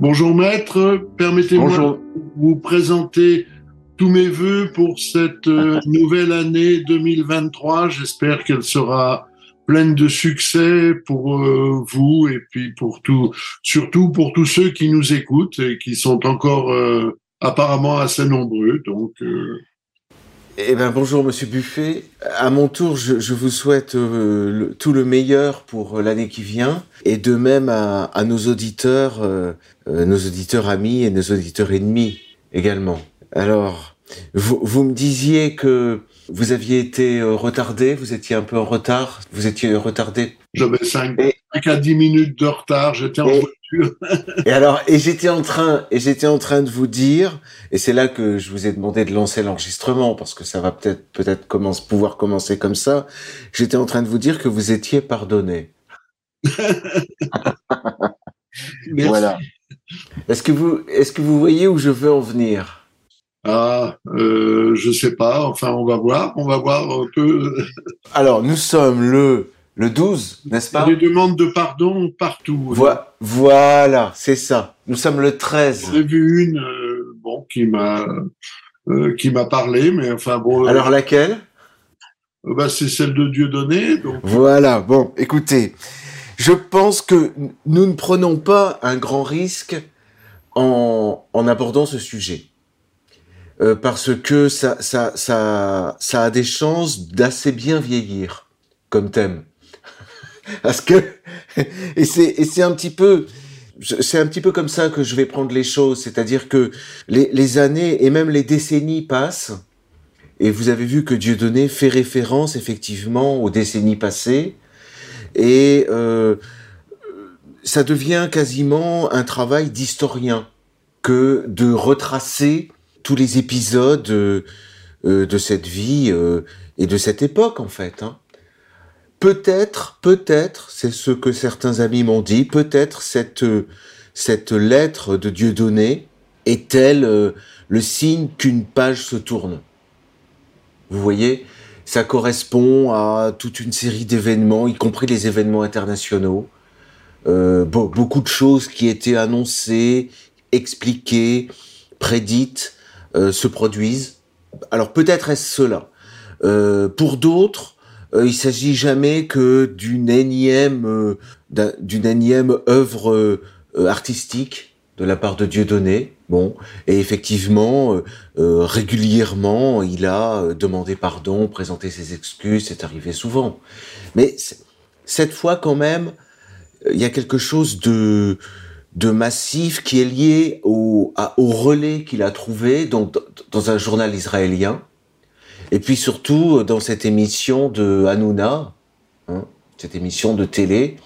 Bonjour maître, permettez-moi de vous présenter tous mes voeux pour cette euh, nouvelle année 2023. J'espère qu'elle sera pleine de succès pour euh, vous et puis pour tout, surtout pour tous ceux qui nous écoutent et qui sont encore euh, apparemment assez nombreux. Donc eh ben bonjour Monsieur Buffet. À mon tour, je, vous souhaite tout le meilleur pour l'année qui vient, et de même à, nos auditeurs, nos auditeurs amis et nos auditeurs ennemis également. Alors, vous, vous me disiez que vous aviez été retardé, vous étiez un peu en retard, vous étiez retardé. J'avais 5 à 10 minutes de retard, j'étais en et alors, et j'étais en train, et j'étais en train de vous dire, et c'est là que je vous ai demandé de lancer l'enregistrement parce que ça va peut-être, peut-être commence, pouvoir commencer comme ça. J'étais en train de vous dire que vous étiez pardonné. voilà. Est-ce que vous, est-ce que vous voyez où je veux en venir? Ah, euh, je sais pas. Enfin, on va voir. On va voir un peu. alors, nous sommes le le 12, n'est-ce pas Il y a des demandes de pardon partout. voilà, c'est ça. Nous sommes le 13. J'ai vu une, euh, bon, qui m'a, euh, qui m'a parlé, mais enfin bon. Euh, Alors laquelle? bah, c'est celle de Dieu donné. Voilà. Bon, écoutez, je pense que nous ne prenons pas un grand risque en, en abordant ce sujet. Parce que ça, ça, ça, ça a des chances d'assez bien vieillir comme thème. Parce que et c'est et c'est un petit peu c'est un petit peu comme ça que je vais prendre les choses, c'est-à-dire que les, les années et même les décennies passent, et vous avez vu que Dieudonné fait référence effectivement aux décennies passées, et euh, ça devient quasiment un travail d'historien que de retracer tous les épisodes euh, de cette vie euh, et de cette époque en fait. Hein. Peut-être, peut-être, c'est ce que certains amis m'ont dit, peut-être cette, cette lettre de Dieu donnée est-elle euh, le signe qu'une page se tourne. Vous voyez, ça correspond à toute une série d'événements, y compris les événements internationaux. Euh, beaucoup de choses qui étaient annoncées, expliquées, prédites, euh, se produisent. Alors peut-être est-ce cela. pour d'autres, euh, il s'agit jamais que d'une énième, euh, d'une énième œuvre euh, artistique de la part de Dieudonné. Bon, et effectivement, euh, régulièrement, il a demandé pardon, présenté ses excuses, c'est arrivé souvent. Mais cette fois, quand même, il y a quelque chose de de massif qui est lié au, au relais qu'il a trouvé dans un journal israélien et puis surtout dans cette émission de Hanouna, hein, cette émission de télé,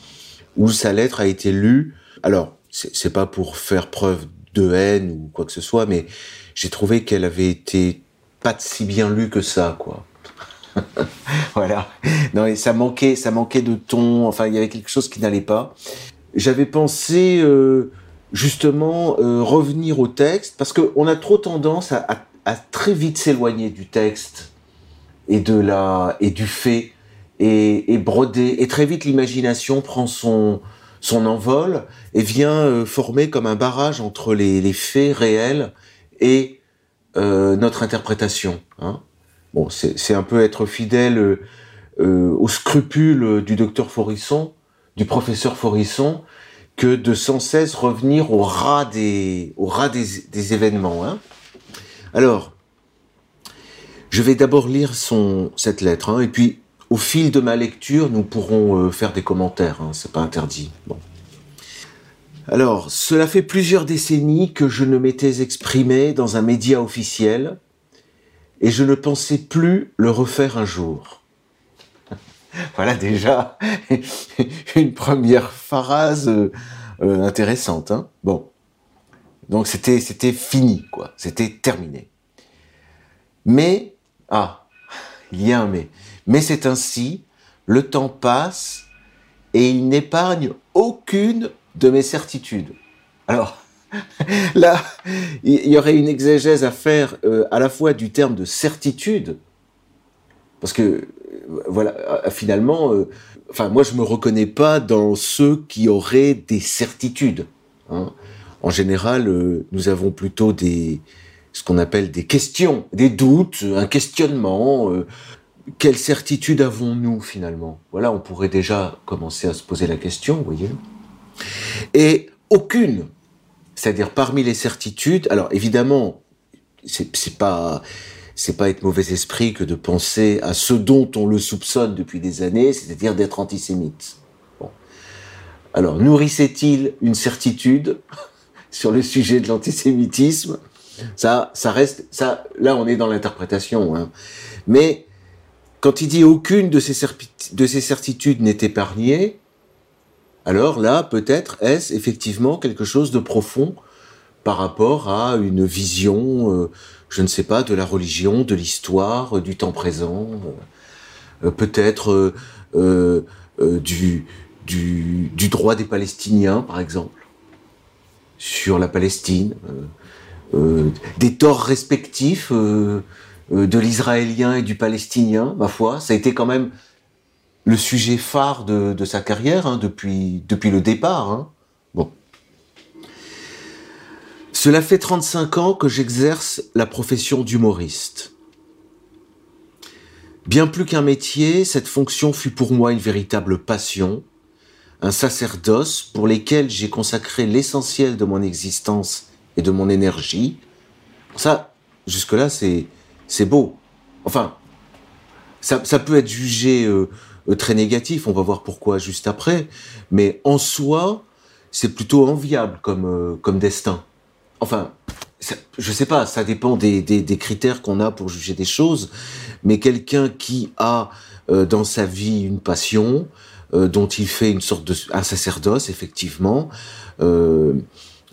où sa lettre a été lue. Alors, c'est pas pour faire preuve de haine ou quoi que ce soit, mais j'ai trouvé qu'elle avait été pas si bien lue que ça, quoi. voilà. Non, et ça manquait, ça manquait de ton. Enfin, il y avait quelque chose qui n'allait pas. J'avais pensé euh, justement euh, revenir au texte parce qu'on a trop tendance à, très vite s'éloigner du texte et de la et du fait et, broder et très vite l'imagination prend son son envol et vient euh, former comme un barrage entre les, faits réels et notre interprétation. Hein. Bon, c'est un peu être fidèle aux scrupules du docteur Forisson, du professeur Forisson, que de sans cesse revenir au ras des, au événements. Hein. Alors, je vais d'abord lire son, cette lettre, hein, et puis au fil de ma lecture, nous pourrons euh, faire des commentaires, hein, c'est pas interdit. Alors, cela fait plusieurs décennies que je ne m'étais exprimé dans un média officiel, et je ne pensais plus le refaire un jour. voilà déjà une première phrase euh, euh, intéressante. Hein bon, donc c'était fini quoi, c'était terminé. Mais ah, il y a un mais. Mais c'est ainsi, le temps passe et il n'épargne aucune de mes certitudes. Alors, là, il y aurait une exégèse à faire euh, à la fois du terme de certitude, parce que, euh, voilà, euh, finalement, enfin, moi, je me reconnais pas dans ceux qui auraient des certitudes. Hein. En général, nous avons plutôt des, ce qu'on appelle des questions, des doutes, un questionnement. quelle certitude avons-nous finalement? Voilà, on pourrait déjà commencer à se poser la question, vous voyez. Et aucune c'est-à-dire parmi les certitudes, alors évidemment, c'est pas c'est pas être mauvais esprit que de penser à ce dont on le soupçonne depuis des années, c'est-à-dire d'être antisémite. Bon. Alors, nourrissait-il une certitude sur le sujet de l'antisémitisme? Ça, ça reste, ça, là, on est dans l'interprétation. Hein. Mais quand il dit aucune de ces, de ces certitudes n'est épargnée, alors là, peut-être est-ce effectivement quelque chose de profond par rapport à une vision, euh, je ne sais pas, de la religion, de l'histoire, euh, du temps présent, euh, peut-être du, droit des Palestiniens, par exemple, sur la Palestine, des torts respectifs de l'Israélien et du Palestinien, ma foi, ça a été quand même le sujet phare de, sa carrière hein, depuis, depuis le départ. Hein. Bon. Cela fait 35 ans que j'exerce la profession d'humoriste. Bien plus qu'un métier, cette fonction fut pour moi une véritable passion, un sacerdoce pour lequel j'ai consacré l'essentiel de mon existence et de mon énergie. Ça, jusque-là, c'est, beau. Enfin, ça, peut être jugé euh, euh, très négatif. On va voir pourquoi juste après. Mais en soi, c'est plutôt enviable comme, euh, comme destin. Enfin, je sais pas, ça dépend des, critères qu'on a pour juger des choses. Mais quelqu'un qui a euh, dans sa vie une passion, dont il fait une sorte de un sacerdoce, effectivement,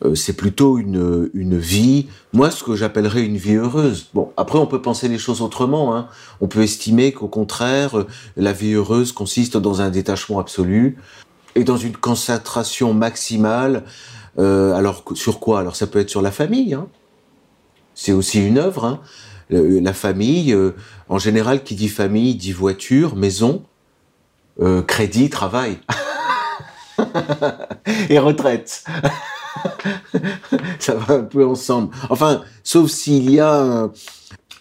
euh, c'est plutôt une, une vie, moi ce que j'appellerais une vie heureuse. Bon, après on peut penser les choses autrement. Hein. On peut estimer qu'au contraire, la vie heureuse consiste dans un détachement absolu et dans une concentration maximale. Euh, alors sur quoi? Alors ça peut être sur la famille. Hein. C'est aussi une œuvre. Hein. La famille, euh, en général, qui dit famille dit voiture, maison, euh, crédit, travail et retraite. ça va un peu ensemble. Enfin, sauf s'il y a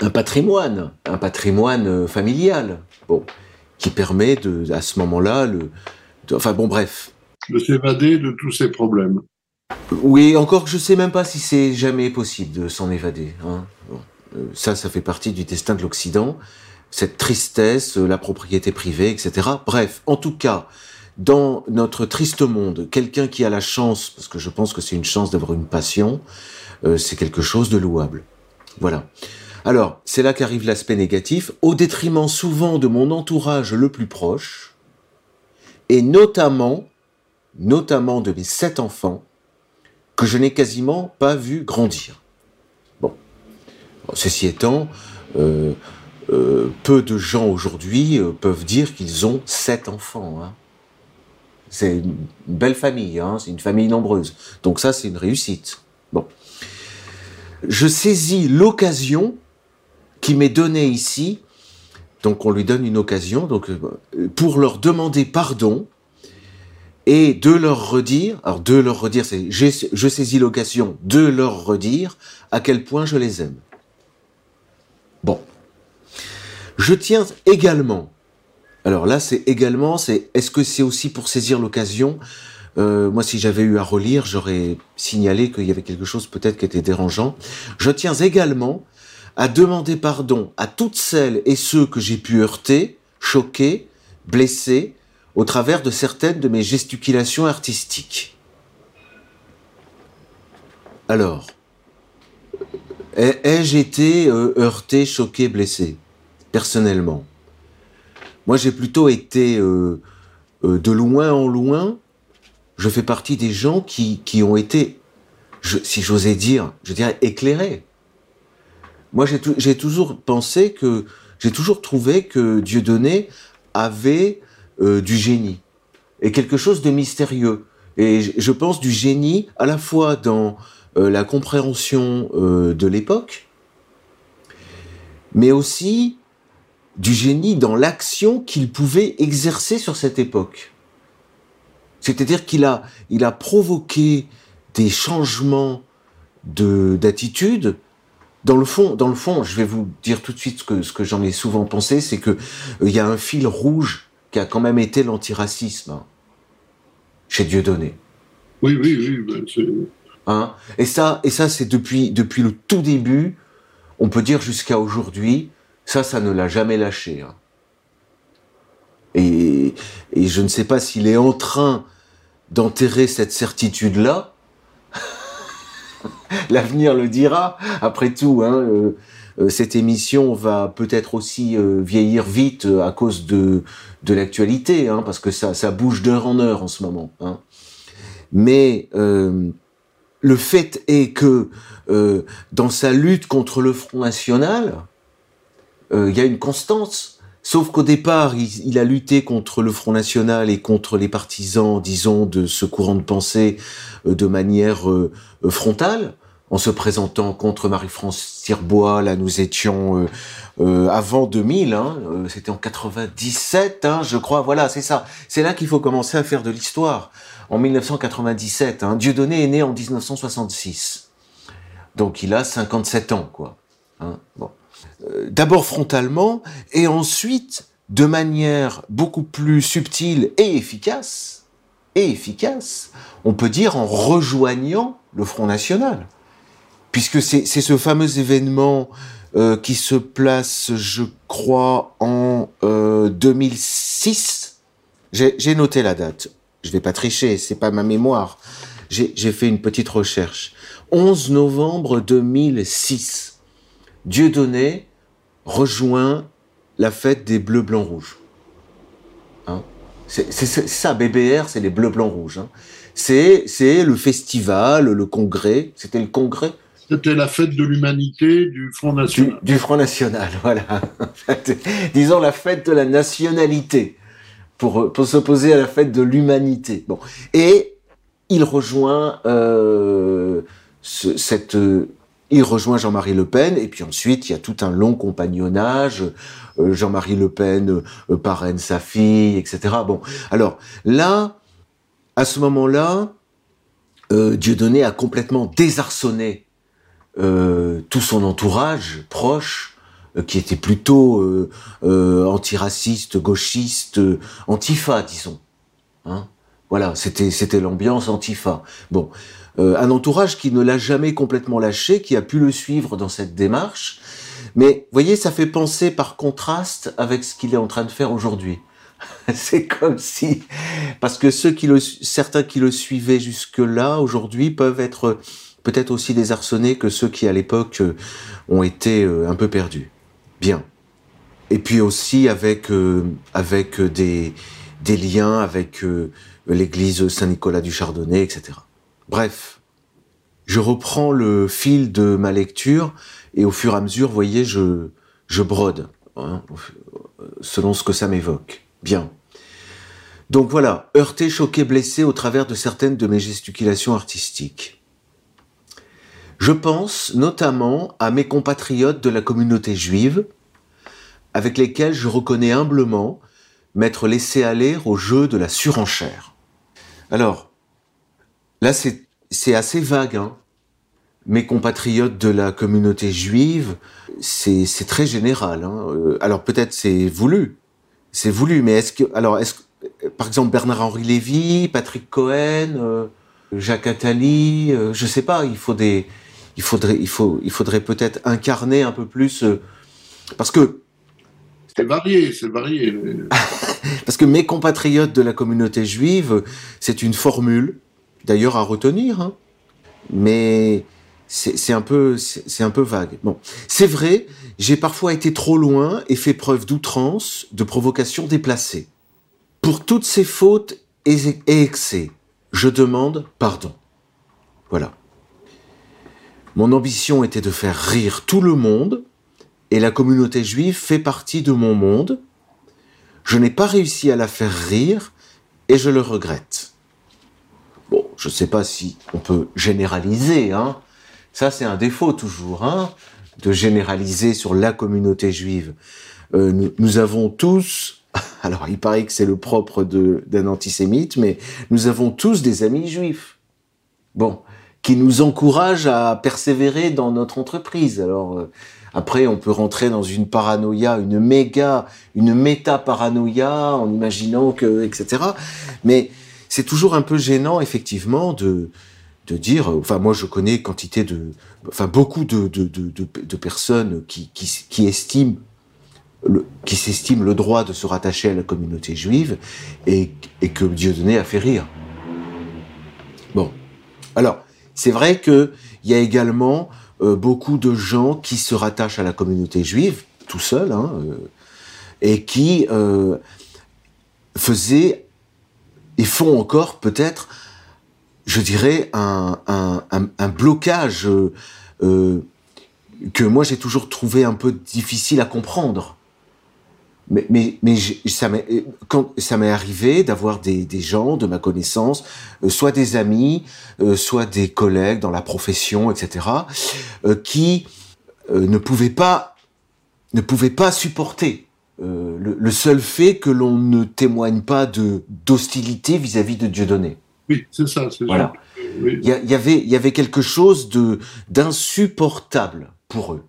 un, patrimoine, un patrimoine familial, qui permet de, à ce moment-là, enfin bon, bref. De s'évader de tous ces problèmes. Oui, encore que je sais même pas si c'est jamais possible de s'en évader. Hein. Euh, ça, ça fait partie du destin de l'Occident. Cette tristesse, euh, la propriété privée, etc. Bref, en tout cas, dans notre triste monde, quelqu'un qui a la chance, parce que je pense que c'est une chance d'avoir une passion, euh, c'est quelque chose de louable. Voilà. Alors, c'est là qu'arrive l'aspect négatif, au détriment souvent de mon entourage le plus proche, et notamment, notamment de mes sept enfants, que je n'ai quasiment pas vu grandir. Bon. Ceci étant, euh, euh, peu de gens aujourd'hui peuvent dire qu'ils ont sept enfants. Hein. C'est une belle famille, hein, c'est une famille nombreuse. Donc ça, c'est une réussite. Bon. Je saisis l'occasion qui m'est donnée ici, donc on lui donne une occasion, donc euh, pour leur demander pardon et de leur redire, alors de leur redire, c'est je saisis l'occasion de leur redire à quel point je les aime. Bon. Je tiens également alors là, c'est également, c'est est-ce que c'est aussi pour saisir l'occasion? Euh, Moi, si j'avais eu à relire, j'aurais signalé qu'il y avait quelque chose peut-être qui était dérangeant. Je tiens également à demander pardon à toutes celles et ceux que j'ai pu heurter, choquer, blesser au travers de certaines de mes gesticulations artistiques. Alors, ai-je été euh, heurté, choqué, blessé? Personnellement. Moi, j'ai plutôt été euh, euh, de loin en loin. Je fais partie des gens qui, qui ont été, si j'osais dire, je dirais éclairés. Moi, j'ai toujours pensé que j'ai toujours trouvé que Dieudonné avait euh, du génie et quelque chose de mystérieux. Et je pense du génie à la fois dans euh, la compréhension euh, de l'époque, mais aussi du génie dans l'action qu'il pouvait exercer sur cette époque. C'est-à-dire qu'il a, il a provoqué des changements de d'attitude. Dans le fond, dans le fond, je vais vous dire tout de suite ce que, ce que j'en ai souvent pensé, c'est que il y a un fil rouge qui a quand même été l'antiracisme hein, chez Dieudonné. Oui, oui, oui. Ben, hein et ça, et ça, c'est depuis depuis le tout début, on peut dire jusqu'à aujourd'hui, ça, ça ne l'a jamais lâché. Hein. Et, et je ne sais pas s'il est en train d'enterrer cette certitude-là. L'avenir le dira. Après tout, hein, euh, euh, cette émission va peut-être aussi euh, vieillir vite à cause de, de l'actualité, hein, parce que ça, ça bouge d'heure en heure en ce moment. Hein. Mais le fait est que dans sa lutte contre le Front National, il y a une constance Sauf qu'au départ, il, a lutté contre le Front National et contre les partisans, disons, de ce courant de pensée euh, de manière euh, euh, frontale, en se présentant contre Marie-France Tirbois. Là, nous étions avant 2000, hein, c'était en 97, hein, je crois. Voilà, c'est ça. C'est là qu'il faut commencer à faire de l'histoire. En 1997, hein, Dieudonné est né en 1966. Donc il a 57 ans, quoi. Bon. Euh, d'abord frontalement, et ensuite de manière beaucoup plus subtile et efficace, et efficace, on peut dire en rejoignant le Front National. Puisque c'est ce fameux événement euh, qui se place, je crois, en 2006. Euh, j'ai noté la date. Je vais pas tricher, c'est pas ma mémoire. J'ai fait une petite recherche. 11 novembre 2006. Dieudonné rejoint la fête des bleus, blancs, rouges. Hein? C'est ça, BBR, c'est les bleus, blancs, rouges. Hein c'est le festival, le congrès. C'était le congrès C'était la fête de l'humanité du Front National. Du, Front National, voilà. Disons la fête de la nationalité, pour, pour s'opposer à la fête de l'humanité. Bon. Et il rejoint euh, ce, cette il rejoint Jean-Marie Le Pen, et puis ensuite, il y a tout un long compagnonnage. Euh, Jean-Marie Le Pen euh, parraine sa fille, etc. Bon, alors là, à ce moment-là, euh, Dieudonné a complètement désarçonné euh, tout son entourage proche, qui était plutôt antiraciste, gauchiste, antifa, disons. Hein voilà, c'était c'était l'ambiance antifa. Bon, euh, un entourage qui ne l'a jamais complètement lâché, qui a pu le suivre dans cette démarche. Mais voyez, ça fait penser par contraste avec ce qu'il est en train de faire aujourd'hui. C'est comme si, parce que ceux qui le, certains qui le suivaient jusque-là, aujourd'hui, peuvent être peut-être aussi désarçonnés que ceux qui à l'époque euh, ont été euh, un peu perdus. Bien. Et puis aussi avec avec des liens avec l'église Saint-Nicolas du Chardonnay, etc. Bref, je reprends le fil de ma lecture et au fur et à mesure, vous voyez, je, je brode, hein, selon ce que ça m'évoque. Bien. Donc voilà, heurté, choqué, blessé au travers de certaines de mes gesticulations artistiques. Je pense notamment à mes compatriotes de la communauté juive, avec lesquels je reconnais humblement m'être laissé aller au jeu de la surenchère. Alors, Là, c'est assez vague. Hein. Mes compatriotes de la communauté juive, c'est très général. Hein. Euh, alors peut-être c'est voulu, c'est voulu, mais est-ce que alors par exemple Bernard-Henri Lévy, Patrick Cohen, euh, Jacques Attali, euh, je sais pas, il faut des, il faudrait, il faut, il faudrait peut-être incarner un peu plus, parce que c'est varié, c'est varié. parce que mes compatriotes de la communauté juive, c'est une formule d'ailleurs à retenir, hein. mais c'est un peu c'est un peu vague. Bon, c'est vrai, j'ai parfois été trop loin et fait preuve d'outrance, de provocation déplacée. Pour toutes ces fautes et excès, je demande pardon. Voilà. Mon ambition était de faire rire tout le monde et la communauté juive fait partie de mon monde. Je n'ai pas réussi à la faire rire et je le regrette. Bon, je ne sais pas si on peut généraliser, hein. Ça, c'est un défaut toujours, hein, de généraliser sur la communauté juive. Euh, nous, nous, avons tous, alors il paraît que c'est le propre d'un antisémite, mais nous avons tous des amis juifs. Bon, qui nous encouragent à persévérer dans notre entreprise. Alors, euh, après, on peut rentrer dans une paranoïa, une méga, une méta-paranoïa, en imaginant que, etc. Mais c'est toujours un peu gênant, effectivement, de, de dire, enfin, moi, je connais quantité de, enfin, beaucoup de, de, de, de personnes qui, qui, qui estiment le, qui s'estiment le droit de se rattacher à la communauté juive et, et que Dieudonné a fait rire. Bon. Alors, c'est vrai qu'il y a également euh, beaucoup de gens qui se rattachent à la communauté juive, tout seuls, hein, euh, et qui euh, faisaient et font encore peut-être, je dirais, un blocage euh, que moi j'ai toujours trouvé un peu difficile à comprendre. Mais, mais, mais ça m'est, quand ça m'est arrivé d'avoir des, des gens de ma connaissance, euh, soit des amis, euh, soit des collègues dans la profession, etc., euh, qui ne pouvaient pas, ne pouvaient pas supporter le, le, seul fait que l'on ne témoigne pas de d'hostilité vis-à-vis de Dieudonné. Oui, c'est ça. C'est voilà. Il y, y, avait, il y avait quelque chose de d'insupportable pour eux.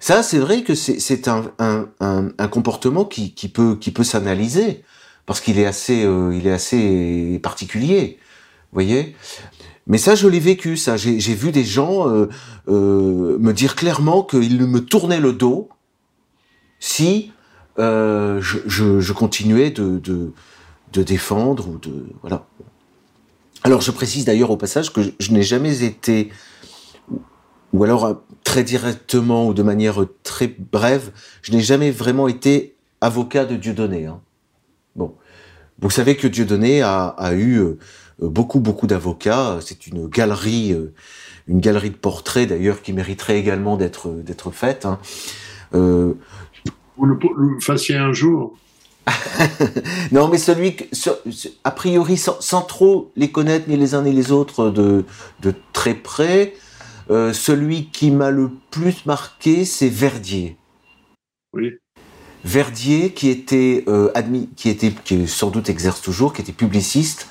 Ça, c'est vrai que c'est un, un, comportement qui, qui peut, qui peut s'analyser parce qu'il est assez, euh, il est assez particulier, voyez. Mais ça, je l'ai vécu. Ça, j'ai vu des gens euh, euh, me dire clairement qu'ils me tournaient le dos si euh, je, continuais de, de, défendre ou de voilà. Alors, je précise d'ailleurs au passage que je n'ai jamais été ou alors euh, très directement ou de manière très brève, je n'ai jamais vraiment été avocat de Dieudonné. Hein. Bon, vous savez que Dieudonné a, a eu euh, beaucoup beaucoup d'avocats. C'est une galerie, euh, une galerie de portraits d'ailleurs qui mériterait également d'être d'être faite. Hein. Euh, vous le, le fassiez un jour. non, mais celui que, a priori, sans, sans, trop les connaître ni les uns ni les autres de, de très près, euh, celui qui m'a le plus marqué, c'est Verdier. Oui. Verdier, qui était euh, admis, qui était, qui sans doute exerce toujours, qui était publiciste,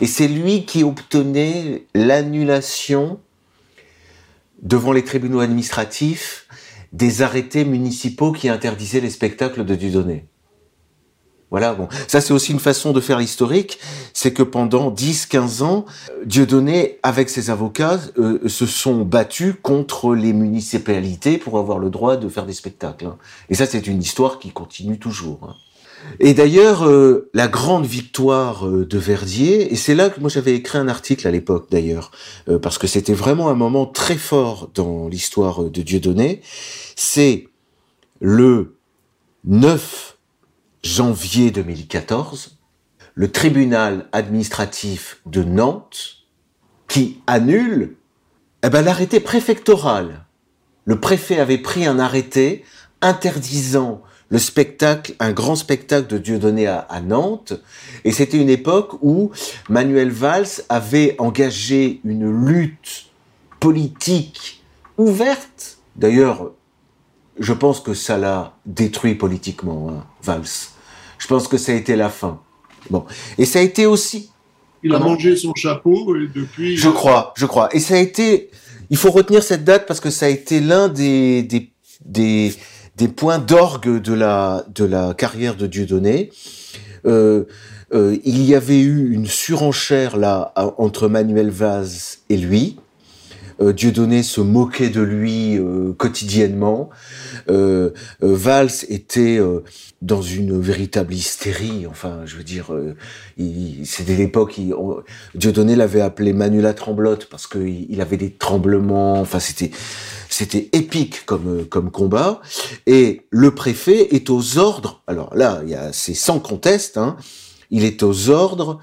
et c'est lui qui obtenait l'annulation devant les tribunaux administratifs des arrêtés municipaux qui interdisaient les spectacles de Dudonné. Voilà, bon. Ça, c'est aussi une façon de faire l'historique. C'est que pendant 10, 15 ans, Dieudonné, avec ses avocats, euh, se sont battus contre les municipalités pour avoir le droit de faire des spectacles. Hein. Et ça, c'est une histoire qui continue toujours. Hein. Et d'ailleurs, euh, la grande victoire euh, de Verdier, et c'est là que moi j'avais écrit un article à l'époque d'ailleurs, euh, parce que c'était vraiment un moment très fort dans l'histoire de Dieudonné, c'est le 9 janvier 2014, le tribunal administratif de Nantes qui annule eh ben, l'arrêté préfectoral. Le préfet avait pris un arrêté interdisant le spectacle, un grand spectacle de Dieudonné à, à Nantes, et c'était une époque où Manuel Valls avait engagé une lutte politique ouverte. D'ailleurs, je pense que ça l'a détruit politiquement, hein, Valls. Je pense que ça a été la fin. Bon. Et ça a été aussi. Il a mangé son chapeau et depuis. Je crois, je crois. Et ça a été. Il faut retenir cette date parce que ça a été l'un des, des, des, des points d'orgue de la, de la carrière de Dieudonné. Euh, euh, il y avait eu une surenchère là entre Manuel Vaz et lui. Euh, Dieudonné se moquait de lui euh, quotidiennement. Euh, euh Valls était euh, dans une véritable hystérie. Enfin, je veux dire, c'était l'époque. Dieudonné l'avait appelé Manula Tremblote parce qu'il il avait des tremblements. Enfin, c'était c'était épique comme comme combat. Et le préfet est aux ordres. Alors là, il y a c'est sans conteste. Hein, il est aux ordres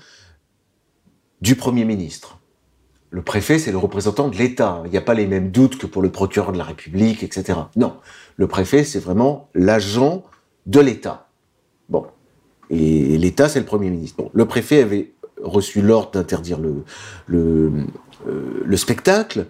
du premier ministre Le préfet, c'est le représentant de l'État. Il n'y a pas les mêmes doutes que pour le procureur de la République, etc. Non, le préfet, c'est vraiment l'agent de l'État. Bon, et l'État, c'est le Premier ministre. Bon, le préfet avait reçu l'ordre d'interdire le, le, euh, le spectacle.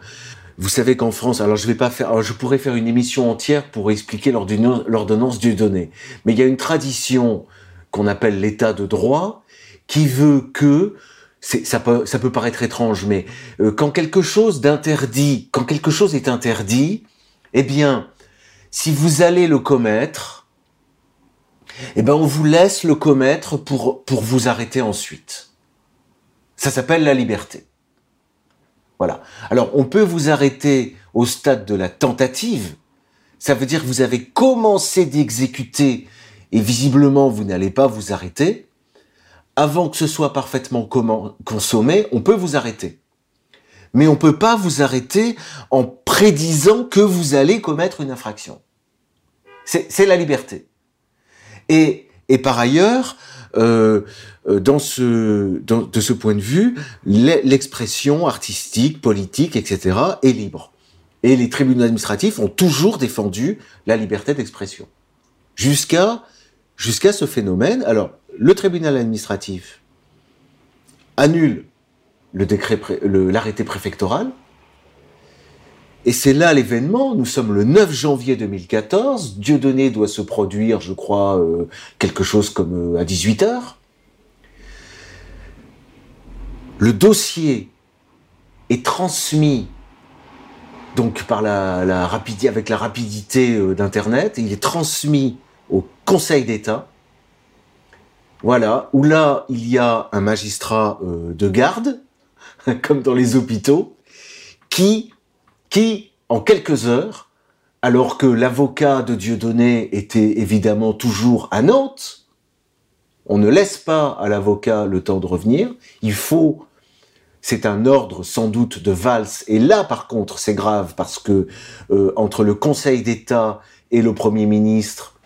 Vous savez qu'en France, alors je vais pas faire, alors je pourrais faire une émission entière pour expliquer l'ordonnance Dieudonné, mais il y a une tradition qu'on appelle l'état de droit qui veut que ça peut, ça peut paraître étrange, mais euh, quand quelque chose d'interdit, quand quelque chose est interdit, eh bien, si vous allez le commettre, eh ben, on vous laisse le commettre pour, pour vous arrêter ensuite. Ça s'appelle la liberté. Voilà. Alors, on peut vous arrêter au stade de la tentative. Ça veut dire que vous avez commencé d'exécuter et visiblement vous n'allez pas vous arrêter. Avant que ce soit parfaitement consommé, on peut vous arrêter. Mais on peut pas vous arrêter en prédisant que vous allez commettre une infraction. C'est la liberté. Et, par ailleurs, euh, euh, de ce point de vue, l'expression artistique, politique, etc. est libre. Et les tribunaux administratifs ont toujours défendu la liberté d'expression. Jusqu'à ce phénomène. Alors, le tribunal administratif annule le l'arrêté préfectoral. Et c'est là l'événement. Nous sommes le 9 janvier 2014. Dieudonné doit se produire, je crois, euh, quelque chose comme euh, à 18 heures le dossier est transmis donc par la, rapidité, avec la rapidité euh, d'Internet, il est transmis au Conseil d'État. Voilà, où là, il y a un magistrat euh, de garde, comme dans les hôpitaux, qui, qui, en quelques heures, alors que l'avocat de Dieudonné était évidemment toujours à Nantes, on ne laisse pas à l'avocat le temps de revenir. Il faut, c'est un ordre sans doute de valse. Et là, par contre, c'est grave parce que euh, entre le Conseil d'État et le Premier ministre,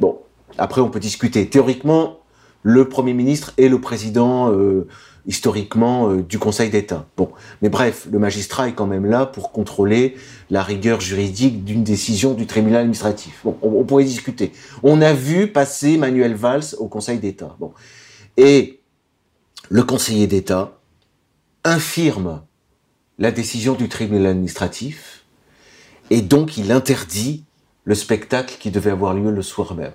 bon, après on peut discuter. Théoriquement, le Premier ministre et le président euh, historiquement euh, du Conseil d'État. Bon, mais bref, le magistrat est quand même là pour contrôler la rigueur juridique d'une décision du tribunal administratif. Bon, on, pourrait discuter. On a vu passer Manuel Valls au Conseil d'État. Bon, et le conseiller d'État infirme la décision du tribunal administratif et donc il interdit le spectacle qui devait avoir lieu le soir même.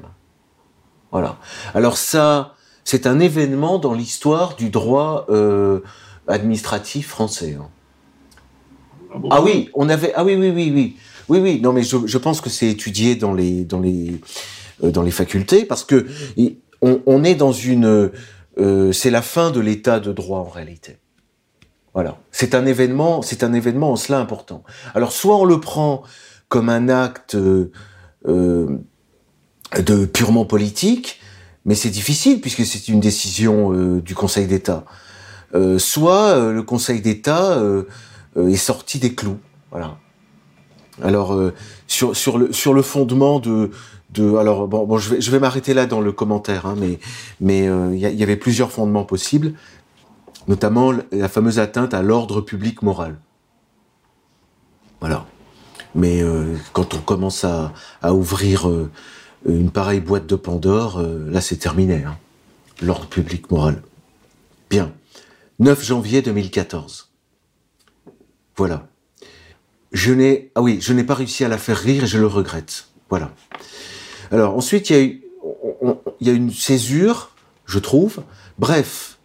Voilà. Alors ça, c'est un événement dans l'histoire du droit euh, administratif français. Hein. Ah, ah, oui, on avait. Ah oui, oui, oui, oui, oui, oui. Non, mais je, pense que c'est étudié dans les dans les euh, dans les facultés parce que on, est dans une. Euh, c'est la fin de l'état de droit en réalité. Voilà. C'est un événement. C'est un événement en cela important. Alors soit on le prend comme un acte de purement politique, mais c'est difficile puisque c'est une décision euh, du Conseil d'État. Euh, soit euh, le Conseil d'État est sorti des clous, voilà. Alors sur sur le sur le fondement de de alors bon, bon je vais je vais m'arrêter là dans le commentaire, hein, mais mais il y, y, avait plusieurs fondements possibles, notamment la fameuse atteinte à l'ordre public moral. Voilà. Mais quand on commence à, à ouvrir une pareille boîte de Pandore, euh, là c'est terminé. Hein. L'ordre public moral. Bien. 9 janvier 2014. Voilà. Je n'ai, ah oui, je n'ai pas réussi à la faire rire et je le regrette. Voilà. Alors ensuite, il y a eu, il y a une césure, je trouve. Bref.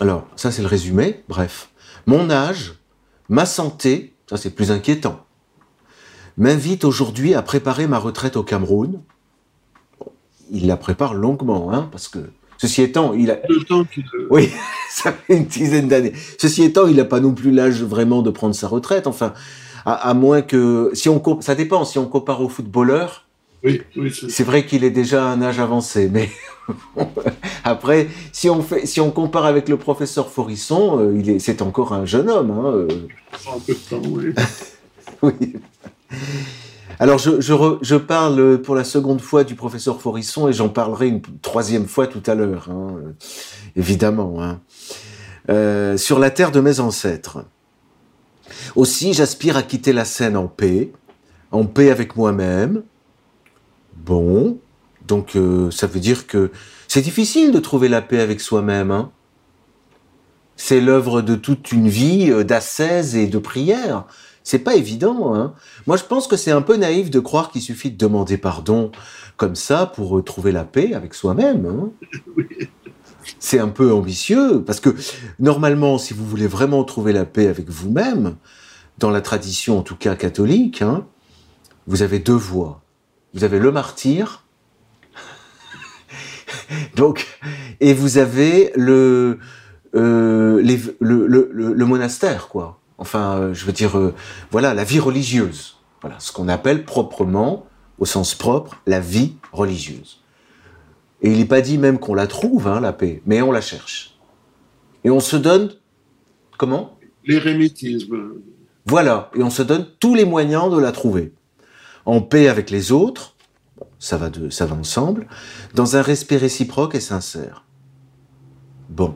Alors, ça c'est le résumé. Bref. Mon âge, ma santé, ça c'est plus inquiétant m'invite aujourd'hui à préparer ma retraite au Cameroun. Il la prépare longuement, hein, parce que ceci étant, il a. Le temps Oui, ça fait une dizaine d'années. Ceci étant, il n'a pas non plus l'âge vraiment de prendre sa retraite. Enfin, à, moins que, si on ça dépend. Si on compare au footballeur, oui, c'est vrai qu'il est déjà à un âge avancé, mais après, si on fait, si on compare avec le professeur Forisson, euh, il est, c'est encore un jeune homme. Hein, euh. Un peu de temps, oui. oui. Alors, je, parle pour la seconde fois du professeur Forisson et j'en parlerai une troisième fois tout à l'heure, hein, évidemment. Hein. Euh, sur la terre de mes ancêtres. Aussi, j'aspire à quitter la scène en paix, en paix avec moi-même. Bon, donc euh, ça veut dire que c'est difficile de trouver la paix avec soi-même. Hein c'est l'œuvre de toute une vie euh, d'ascèse et de prière. C'est pas évident. Hein Moi, je pense que c'est un peu naïf de croire qu'il suffit de demander pardon comme ça pour trouver la paix avec soi-même. Hein c'est un peu ambitieux parce que normalement, si vous voulez vraiment trouver la paix avec vous-même, dans la tradition en tout cas catholique, hein, vous avez deux voies. Vous avez le martyr, donc, et vous avez le euh, les, le, le, le, monastère, quoi. Enfin, euh, je veux dire, euh, voilà, la vie religieuse. Voilà, ce qu'on appelle proprement, au sens propre, la vie religieuse. Et il n'est pas dit même qu'on la trouve, hein, la paix, mais on la cherche. Et on se donne, comment? L'érémitisme. Voilà, et on se donne tous les moyens de la trouver. En paix avec les autres, ça va, de, ça va ensemble, dans un respect réciproque et sincère. Bon.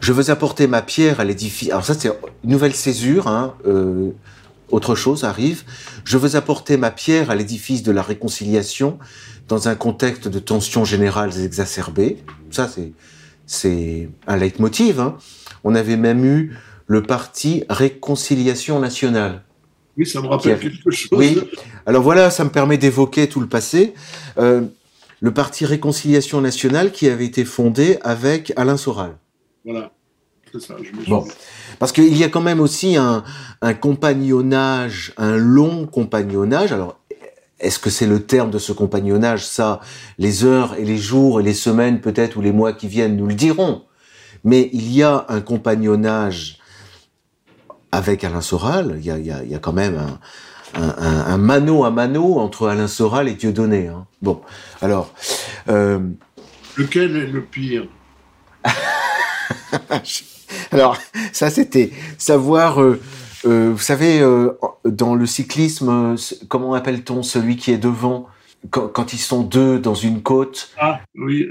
Je veux apporter ma pierre à l'édifice. Alors ça, c'est une nouvelle césure. Hein, euh, autre chose arrive. Je veux apporter ma pierre à l'édifice de la réconciliation dans un contexte de tensions générales exacerbées. Ça, c'est c'est un leitmotiv. Hein. On avait même eu le parti Réconciliation nationale. Oui, ça me rappelle quelque chose. Oui. Alors voilà, ça me permet d'évoquer tout le passé. Euh, le parti Réconciliation nationale qui avait été fondé avec Alain Soral. Voilà. Ça, je me bon. Parce qu'il y a quand même aussi un, un compagnonnage, un long compagnonnage. Alors, est-ce que c'est le terme de ce compagnonnage Ça, les heures et les jours et les semaines peut-être ou les mois qui viennent nous le diront. Mais il y a un compagnonnage avec Alain Soral. Il y a, il y a, il y a quand même un, un, un, mano à mano entre Alain Soral et Dieudonné. Hein. Bon, alors... Euh... Lequel est le pire? Alors, ça, c'était savoir, euh, euh, vous savez, euh, dans le cyclisme, comment appelle-t-on celui qui est devant quand, ils sont deux dans une côte? Ah, oui,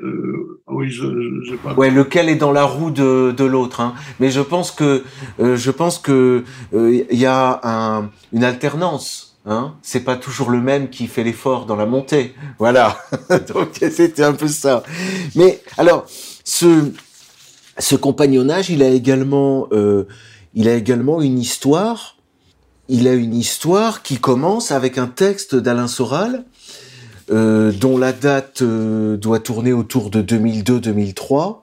oui, je, je, pas. Ouais, lequel est dans la roue de, de l'autre. Hein. Mais je pense que, je pense que il y a un, une alternance. Hein c'est pas toujours le même qui fait l'effort dans la montée. Voilà. Donc c'était un peu ça. Mais alors, ce, ce compagnonnage, il a également, euh, il a également une histoire. Il a une histoire qui commence avec un texte d'Alain Soral, euh, dont la date euh, doit tourner autour de 2002-2003,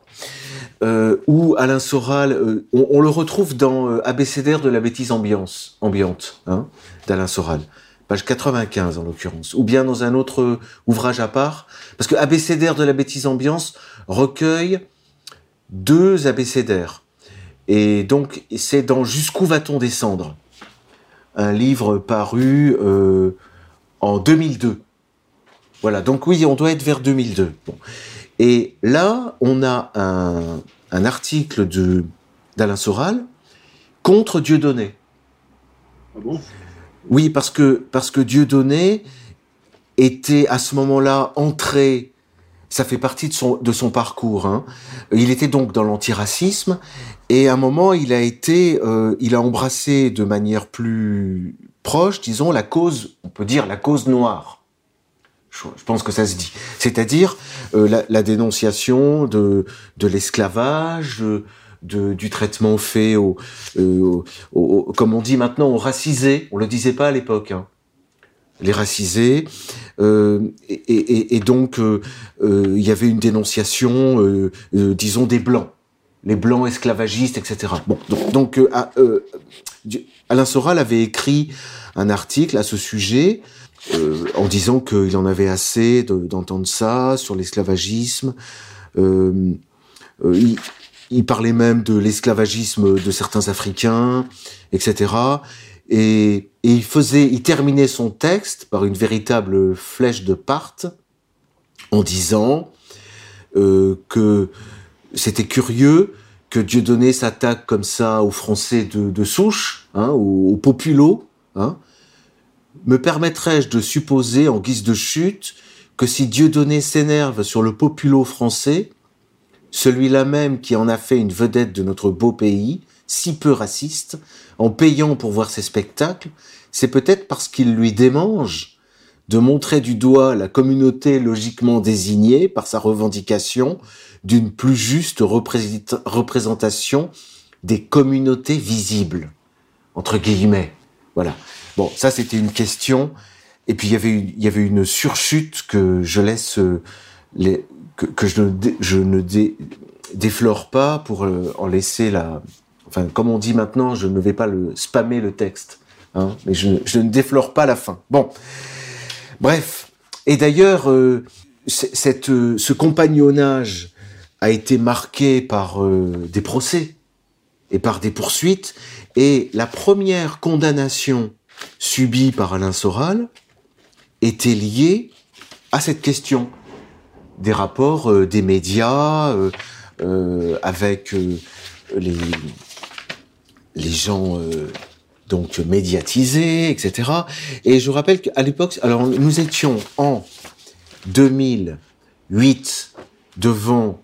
euh, où Alain Soral, on, le retrouve dans Abécédaire de la bêtise ambiance, ambiante, hein, d'Alain Soral, page 95 en l'occurrence, ou bien dans un autre ouvrage à part, parce que Abécédaire de la bêtise ambiance recueille deux abécédaires. Et donc, c'est dans Jusqu'où va-t-on descendre? Un livre paru euh, en 2002. Voilà, donc oui, on doit être vers 2002. Bon. Et là, on a un, un article de d'Alain Soral contre Dieudonné. Ah bon? Oui, parce que, parce que Dieudonné était à ce moment-là entré ça fait partie de son, parcours. Hein. Il était donc dans l'antiracisme et à un moment, il a été, euh, il a embrassé de manière plus proche, disons, la cause, on peut dire la cause noire. Je, pense que ça se dit. C'est-à-dire euh, la, dénonciation de, l'esclavage, du traitement fait au, euh, au, au, comme on dit maintenant, aux racisés. On le disait pas à l'époque. Hein les racisés, euh, et, donc euh, euh, il y avait une dénonciation, euh, disons des blancs, les blancs esclavagistes, etc. Bon, donc, à, Alain Soral avait écrit un article à ce sujet en disant qu'il en avait assez d'entendre ça sur l'esclavagisme. Il, parlait même de l'esclavagisme de certains Africains, etc. Et, il faisait, terminait son texte par une véritable flèche de part en disant euh, que c'était curieux que Dieudonné s'attaque comme ça aux Français de, souche, hein, aux, aux populos. Hein. Me permettrais-je de supposer, en guise de chute, que si Dieudonné s'énerve sur le populo français, celui-là même qui en a fait une vedette de notre beau pays, si peu raciste en payant pour voir ses spectacles, c'est peut-être parce qu'il lui démange de montrer du doigt la communauté logiquement désignée par sa revendication d'une plus juste représentation des communautés visibles, entre guillemets. Voilà. Bon, ça c'était une question. Et puis il y avait une, surchute que je laisse euh, les, que, je ne, je ne déflore pas pour euh, en laisser la. Enfin, comme on dit maintenant, je ne vais pas le spammer le texte, hein, mais je, ne déflore pas la fin. Bon, bref. Et d'ailleurs, euh, euh, ce compagnonnage a été marqué par des procès et par des poursuites. Et la première condamnation subie par Alain Soral était liée à cette question des rapports euh, des médias euh, euh, avec les, les gens donc médiatisés, etc. Et je rappelle qu'à l'époque, alors nous étions en 2008 devant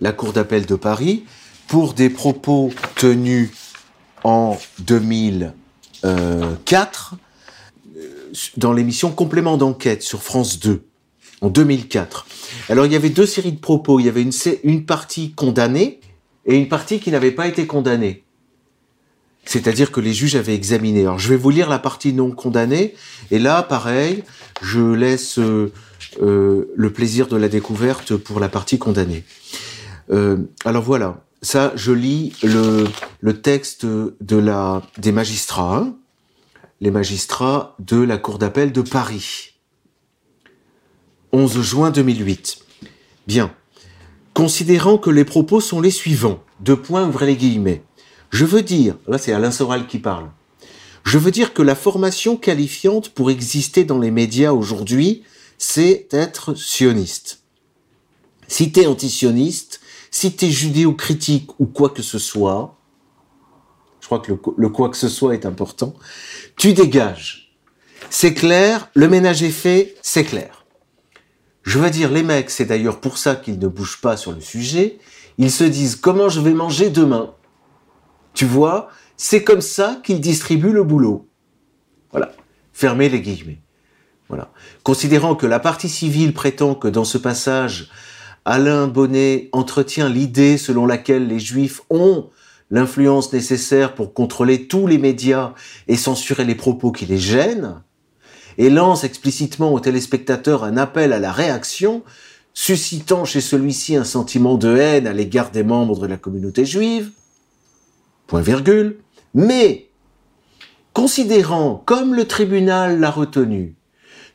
la Cour d'appel de Paris pour des propos tenus en 2004 dans l'émission Complément d'enquête sur France 2 en 2004. Alors il y avait deux séries de propos. Il y avait une partie condamnée et une partie qui n'avait pas été condamnée. C'est-à-dire que les juges avaient examiné. Alors je vais vous lire la partie non condamnée. Et là, pareil, je laisse euh, euh, le plaisir de la découverte pour la partie condamnée. Euh, alors voilà, ça, je lis le, texte des magistrats, hein. les magistrats de la cour d'appel de Paris. 11 juin 2008. Bien. Considérant que les propos sont les suivants, deux points, ouvrez les guillemets. Je veux dire, là c'est Alain Soral qui parle, je veux dire que la formation qualifiante pour exister dans les médias aujourd'hui, c'est être sioniste. Si t'es antisioniste, si t'es judéo-critique ou quoi que ce soit, je crois que le, le, quoi que ce soit est important, tu dégages. C'est clair, le ménage est fait, c'est clair. Je veux dire, les mecs, c'est d'ailleurs pour ça qu'ils ne bougent pas sur le sujet. Ils se disent comment je vais manger demain? Tu vois, c'est comme ça qu'ils distribuent le boulot. Voilà. Fermez les guillemets. Voilà. Considérant que la partie civile prétend que dans ce passage, Alain Bonnet entretient l'idée selon laquelle les juifs ont l'influence nécessaire pour contrôler tous les médias et censurer les propos qui les gênent, et lance explicitement au téléspectateur un appel à la réaction, suscitant chez celui-ci un sentiment de haine à l'égard des membres de la communauté juive, point virgule, mais considérant, comme le tribunal l'a retenu,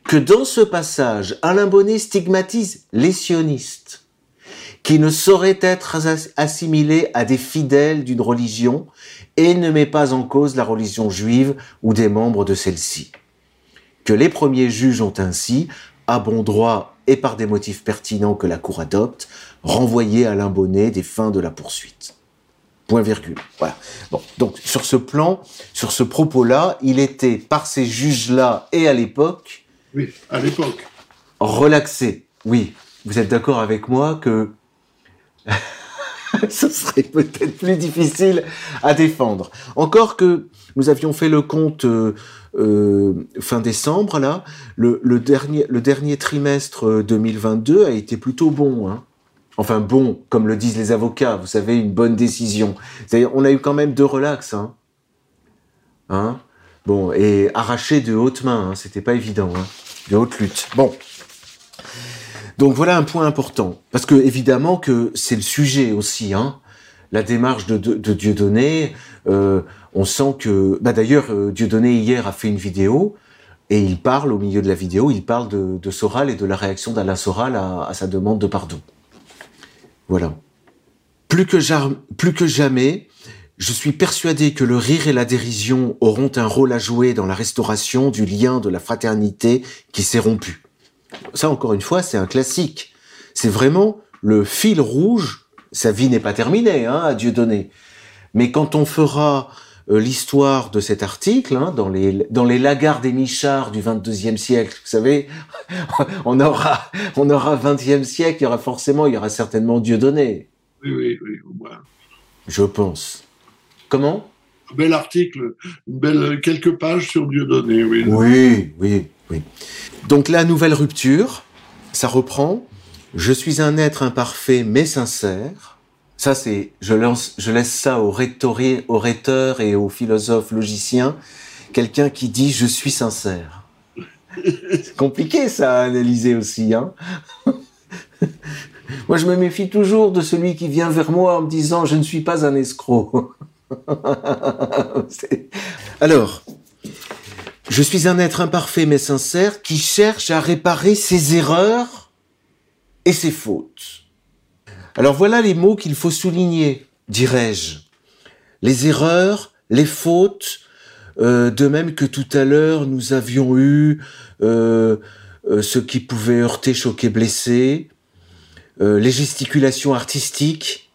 que dans ce passage, Alain Bonnet stigmatise les sionistes, qui ne sauraient être assimilés à des fidèles d'une religion et ne met pas en cause la religion juive ou des membres de celle-ci que les premiers juges ont ainsi, à bon droit et par des motifs pertinents que la Cour adopte, renvoyé à Bonnet des fins de la poursuite. Point virgule. Voilà. Bon, donc sur ce plan, sur ce propos-là, il était par ces juges-là et à l'époque. Oui, à l'époque. Relaxé. Oui, vous êtes d'accord avec moi que ce serait peut-être plus difficile à défendre. Encore que nous avions fait le compte euh, euh, fin décembre, là, le, dernier, le dernier trimestre 2022 euh, a été plutôt bon. Hein. Enfin bon, comme le disent les avocats, vous savez, une bonne décision. On a eu quand même deux relax. Hein. Hein? Bon, et arraché de haute main, hein, c'était pas évident, hein, de haute lutte. Bon. Donc voilà un point important, parce que évidemment que c'est le sujet aussi, hein, la démarche de Dieudonné. Euh, on sent que, bah d'ailleurs, euh, Dieudonné hier a fait une vidéo et il parle au milieu de la vidéo, il parle de, Soral et de la réaction d'Alain Soral à, sa demande de pardon. Voilà. Plus que, jamais, je suis persuadé que le rire et la dérision auront un rôle à jouer dans la restauration du lien de la fraternité qui s'est rompu. Ça, encore une fois, c'est un classique. C'est vraiment le fil rouge. Sa vie n'est pas terminée, hein, à Dieu donné. Mais quand on fera l'histoire de cet article hein, dans les dans les lagards des michards du 22e siècle. Vous savez, on aura on aura 20e siècle, il y aura forcément, il y aura certainement Dieu donné. Oui, oui, oui, au moins. Je pense. Comment? Un bel article, une belle, quelques pages sur Dieudonné, oui. Oui, oui, oui. Donc la nouvelle rupture, ça reprend. Je suis un être imparfait mais sincère. Ça, c'est, je, laisse ça aux, rhétori, aux rhéteurs et aux philosophes logiciens. Quelqu'un qui dit je suis sincère. c'est compliqué ça à analyser aussi, hein. Moi, je me méfie toujours de celui qui vient vers moi en me disant je ne suis pas un escroc. Alors, je suis un être imparfait mais sincère qui cherche à réparer ses erreurs et ses fautes. Alors voilà les mots qu'il faut souligner, dirais-je. Les erreurs, les fautes, euh, de même que tout à l'heure nous avions eu euh, euh, ce qui pouvait heurter, choquer, blesser, les gesticulations artistiques,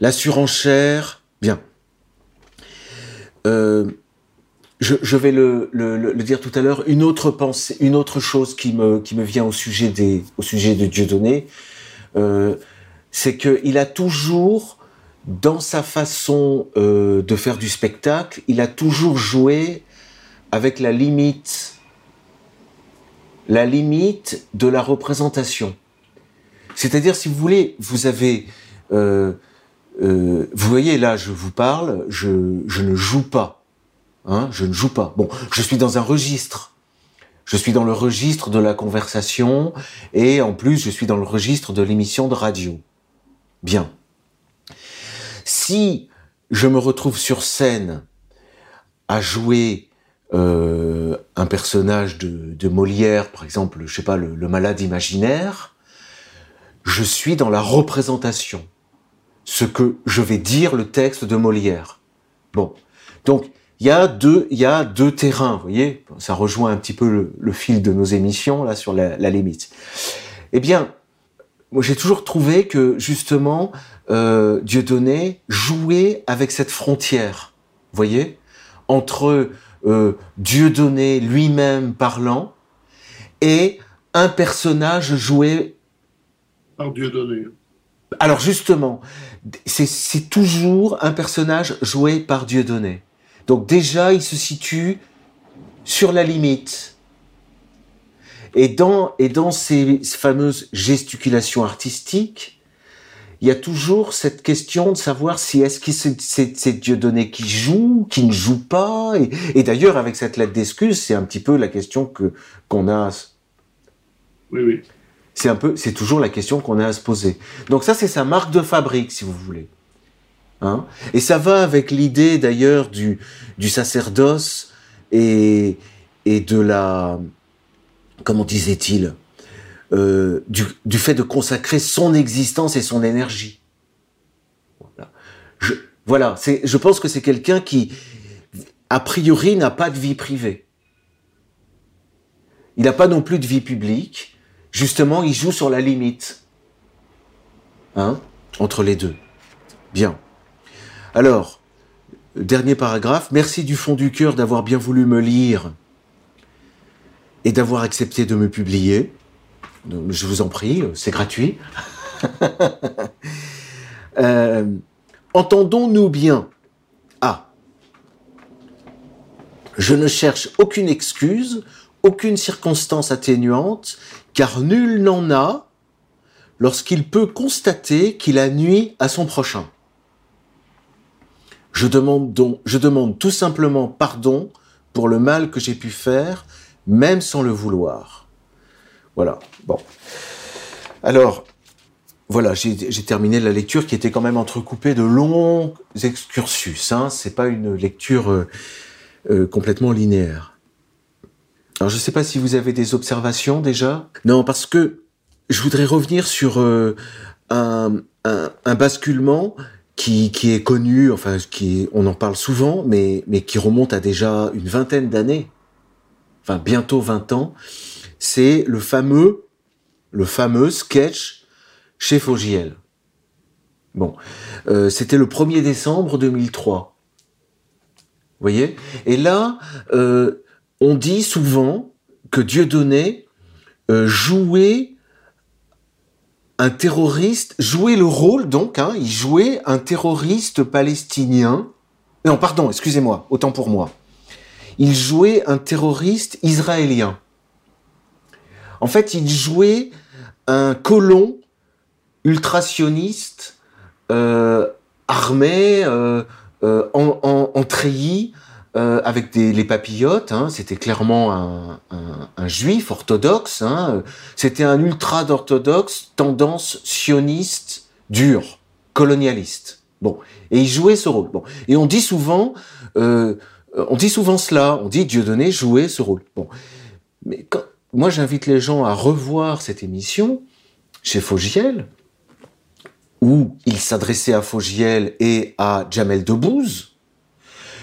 la surenchère, bien. Je, vais le, dire tout à l'heure, une autre pensée, une autre chose qui me, vient au sujet, des, au sujet de Dieudonné, euh, c'est qu'il a toujours, dans sa façon euh, de faire du spectacle, il a toujours joué avec la limite, la limite de la représentation. C'est-à-dire, si vous voulez, vous avez, euh, euh, vous voyez là, je vous parle, je, je ne joue pas, hein, je ne joue pas. Bon, je suis dans un registre. Je suis dans le registre de la conversation et en plus je suis dans le registre de l'émission de radio. Bien. Si je me retrouve sur scène à jouer euh, un personnage de, Molière, par exemple, je sais pas, le, malade imaginaire, je suis dans la représentation, ce que je vais dire le texte de Molière. Bon, donc il y a deux, il y a deux terrains, vous voyez, ça rejoint un petit peu le, fil de nos émissions là sur la, la limite. Eh bien, moi j'ai toujours trouvé que justement euh, Dieudonné jouait avec cette frontière, vous voyez, entre euh, Dieudonné lui-même parlant et un personnage joué par Dieudonné. Alors justement, c'est toujours un personnage joué par Dieudonné. Donc déjà, il se situe sur la limite. Et dans, et dans ces fameuses gesticulations artistiques, il y a toujours cette question de savoir si est-ce que c'est Dieudonné qui joue, qui ne joue pas. Et, d'ailleurs, avec cette lettre d'excuse, c'est un petit peu la question que qu'on a. Oui, oui. C'est un peu, c'est toujours la question qu'on a à se poser. Donc ça, c'est sa marque de fabrique, si vous voulez. Hein? Et ça va avec l'idée d'ailleurs du, du sacerdoce et, et de la, comment disait-il, euh, du, fait de consacrer son existence et son énergie. Voilà, je, voilà je pense que c'est quelqu'un qui, a priori, n'a pas de vie privée. Il n'a pas non plus de vie publique. Justement, il joue sur la limite. Hein, entre les deux. Bien. Alors, dernier paragraphe. Merci du fond du cœur d'avoir bien voulu me lire et d'avoir accepté de me publier. Je vous en prie, c'est gratuit. Euh, entendons-nous bien Ah. Je ne cherche aucune excuse, aucune circonstance atténuante, car nul n'en a lorsqu'il peut constater qu'il a nuit à son prochain. Je demande donc, je demande tout simplement pardon pour le mal que j'ai pu faire même sans le vouloir. Voilà. Bon. Alors, voilà, j'ai terminé la lecture qui était quand même entrecoupée de longs excursus. Hein. C'est pas une lecture euh, euh, complètement linéaire. Alors, je ne sais pas si vous avez des observations déjà. Non, parce que je voudrais revenir sur euh, un, basculement qui, est connu, enfin, qui, on en parle souvent, mais qui remonte à déjà une vingtaine d'années enfin bientôt 20 ans, c'est le fameux, le fameux sketch chez Fogiel. Bon, euh, c'était le 1er décembre 2003. Vous voyez? Et là, euh, on dit souvent que Dieudonné euh, jouait un terroriste, jouait le rôle donc, hein, il jouait un terroriste palestinien Non, pardon, excusez-moi, autant pour moi. Il jouait un terroriste israélien. En fait, il jouait un colon ultrasioniste euh, armé, euh, euh, en, treillis, avec des, les papillotes. Hein. C'était clairement un, juif orthodoxe. Hein. C'était un ultra-orthodoxe, tendance sioniste dure, colonialiste. Bon, et il jouait ce rôle. Bon, et on dit souvent, on dit souvent cela. On dit Dieudonné jouait ce rôle. Bon, mais moi j'invite les gens à revoir cette émission chez Fogiel, où il s'adressait à Fogiel et à Jamel Debbouze,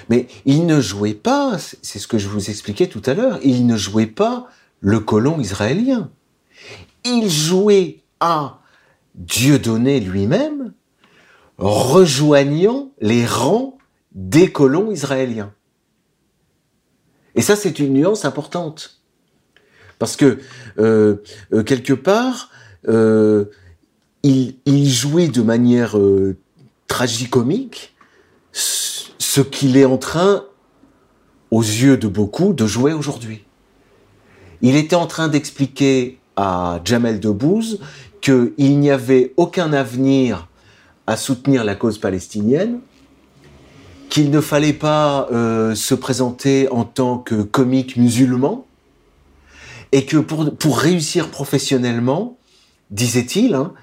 mais il ne jouait pas, c'est ce que je vous expliquais tout à l'heure, il ne jouait pas le colon israélien. Il jouait à Dieudonné lui-même, rejoignant les rangs des colons israéliens. Et ça, c'est une nuance importante. Parce que, euh, euh, quelque part, euh, il, jouait de manière tragicomique ce qu'il est en train, aux yeux de beaucoup, de jouer aujourd'hui. Il était en train d'expliquer à Jamel Debbouze qu'il n'y avait aucun avenir à soutenir la cause palestinienne, qu'il ne fallait pas euh, se présenter en tant que comique musulman, et que pour, pour réussir professionnellement, disait-il, hein,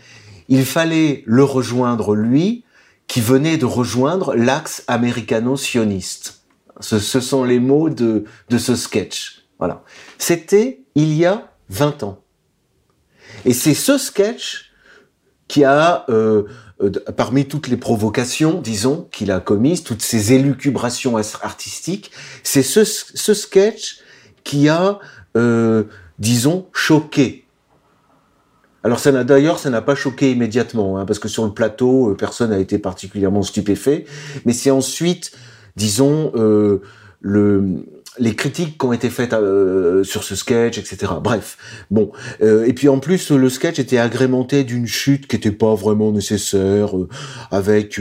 il fallait le rejoindre lui, qui venait de rejoindre l'axe américano-sioniste. Ce, sont les mots de, de ce sketch. Voilà. C'était il y a 20 ans. Et c'est ce sketch qui a, euh, euh, parmi toutes les provocations, disons, qu'il a commises, toutes ces élucubrations artistiques, c'est ce, ce, sketch qui a, euh, disons, choqué alors ça n'a d'ailleurs ça n'a pas choqué immédiatement, hein, parce que sur le plateau euh, personne n'a été particulièrement stupéfait. Mais c'est ensuite, disons, euh, le les critiques qui ont été faites euh, sur ce sketch, etc. Bref, bon. et puis en plus, le sketch était agrémenté d'une chute qui n'était pas vraiment nécessaire, avec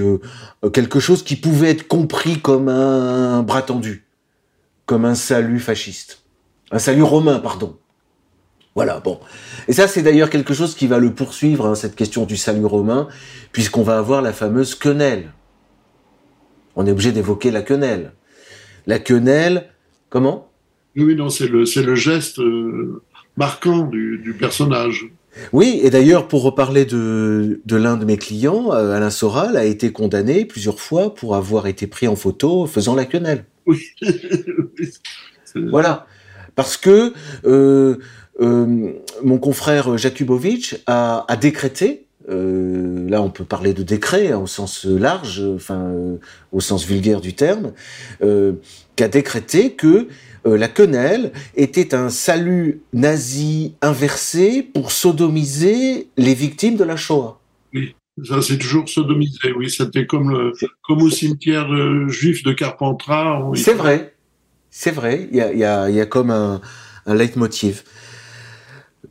quelque chose qui pouvait être compris comme un bras tendu, comme un salut fasciste, un salut romain, pardon. Voilà, bon. Et ça, c'est d'ailleurs quelque chose qui va le poursuivre, hein, cette question du salut romain, puisqu'on va avoir la fameuse quenelle. On est obligé d'évoquer la quenelle. La quenelle, comment? Oui, non, c'est le, le geste euh, marquant du, personnage. Oui, et d'ailleurs, pour reparler de, de l'un de mes clients, euh, Alain Soral a été condamné plusieurs fois pour avoir été pris en photo faisant la quenelle. Oui. voilà. Parce que euh, euh, mon confrère Jakubowicz a, a décrété, euh, là on peut parler de décret hein, au sens large, enfin euh, au sens vulgaire du terme, euh, qu'a décrété que euh, la quenelle était un salut nazi inversé pour sodomiser les victimes de la Shoah. Oui. Ça, c'est toujours sodomisé, oui. C'était comme, le, comme au cimetière juif de Carpentras. C'est vrai. C'est vrai. Il y a, y, a, y a comme un, un leitmotiv.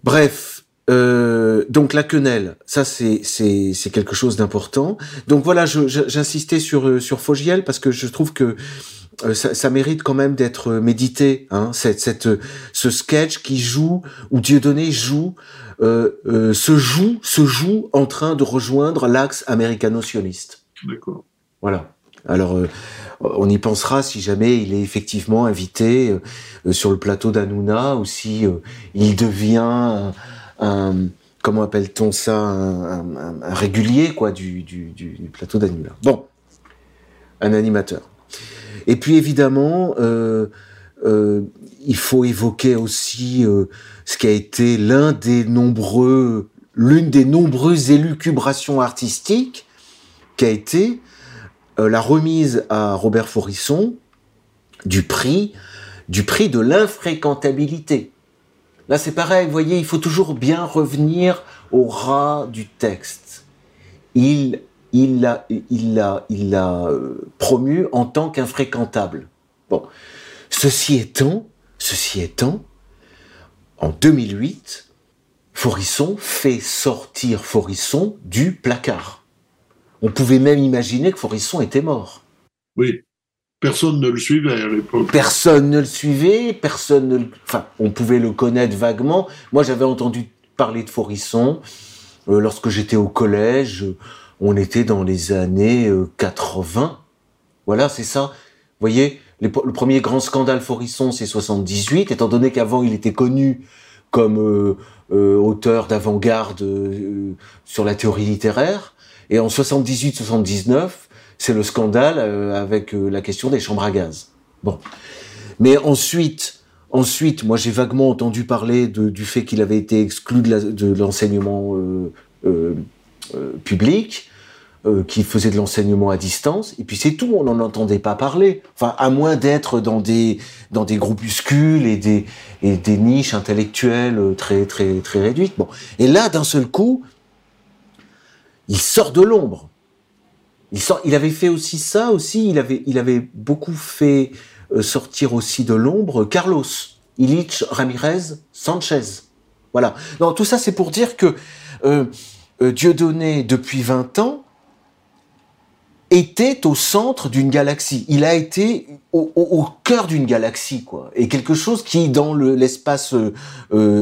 Bref, euh, donc la quenelle, ça c'est c'est quelque chose d'important. Donc voilà, j'insistais sur euh, sur Fogiel parce que je trouve que euh, ça, ça, mérite quand même d'être médité. Hein, cette, cette ce sketch qui joue où Dieudonné joue euh, euh, se joue se joue en train de rejoindre l'axe américano-sioniste. D'accord. Voilà. Alors, euh, on y pensera si jamais il est effectivement invité euh, sur le plateau d'Anouna ou si euh, il devient un, comment appelle-t-on ça, un, régulier quoi du, plateau d'Anouna. Bon, un animateur. Et puis évidemment, il faut évoquer aussi ce qui a été des nombreux, l'une des nombreuses élucubrations artistiques qui a été euh, la remise à Robert Forisson du prix, du prix de l'infréquentabilité. Là, c'est pareil, vous voyez, il faut toujours bien revenir au ras du texte. Il il l'a il l'a il l'a euh, promu en tant qu'infréquentable. Bon, ceci étant, ceci étant, en 2008, Forisson fait sortir Forisson du placard. On pouvait même imaginer que Forisson était mort. Oui. personne ne le suivait à l'époque. Personne ne le suivait, personne ne le... Enfin, on pouvait le connaître vaguement. Moi, j'avais entendu parler de Forisson euh, lorsque j'étais au collège. On était dans les années 80. Euh, voilà, c'est ça. Vous voyez, le premier grand scandale Forisson, c'est 78, étant donné qu'avant, il était connu comme euh, auteur d'avant-garde sur la théorie littéraire. Et en 78-79, c'est le scandale euh, avec euh, la question des chambres à gaz. Bon. Mais ensuite, ensuite, moi j'ai vaguement entendu parler du fait qu'il avait été exclu de l'enseignement euh, qu'il faisait de l'enseignement à distance, et puis c'est tout, on n'en entendait pas parler. Enfin, à moins d'être dans des dans des groupuscules et des et des niches intellectuelles très très très réduites. Bon, et là, d'un seul coup, il sort de l'ombre. Il, avait fait aussi ça aussi. Il avait, il avait beaucoup fait euh, sortir aussi de l'ombre Carlos, Illich Ramirez Sanchez. Voilà. Non, tout ça c'est pour dire que euh, euh, Dieudonné depuis 20 ans était au centre d'une galaxie. Il a été au, cœur d'une galaxie, quoi. Et quelque chose qui, dans l'espace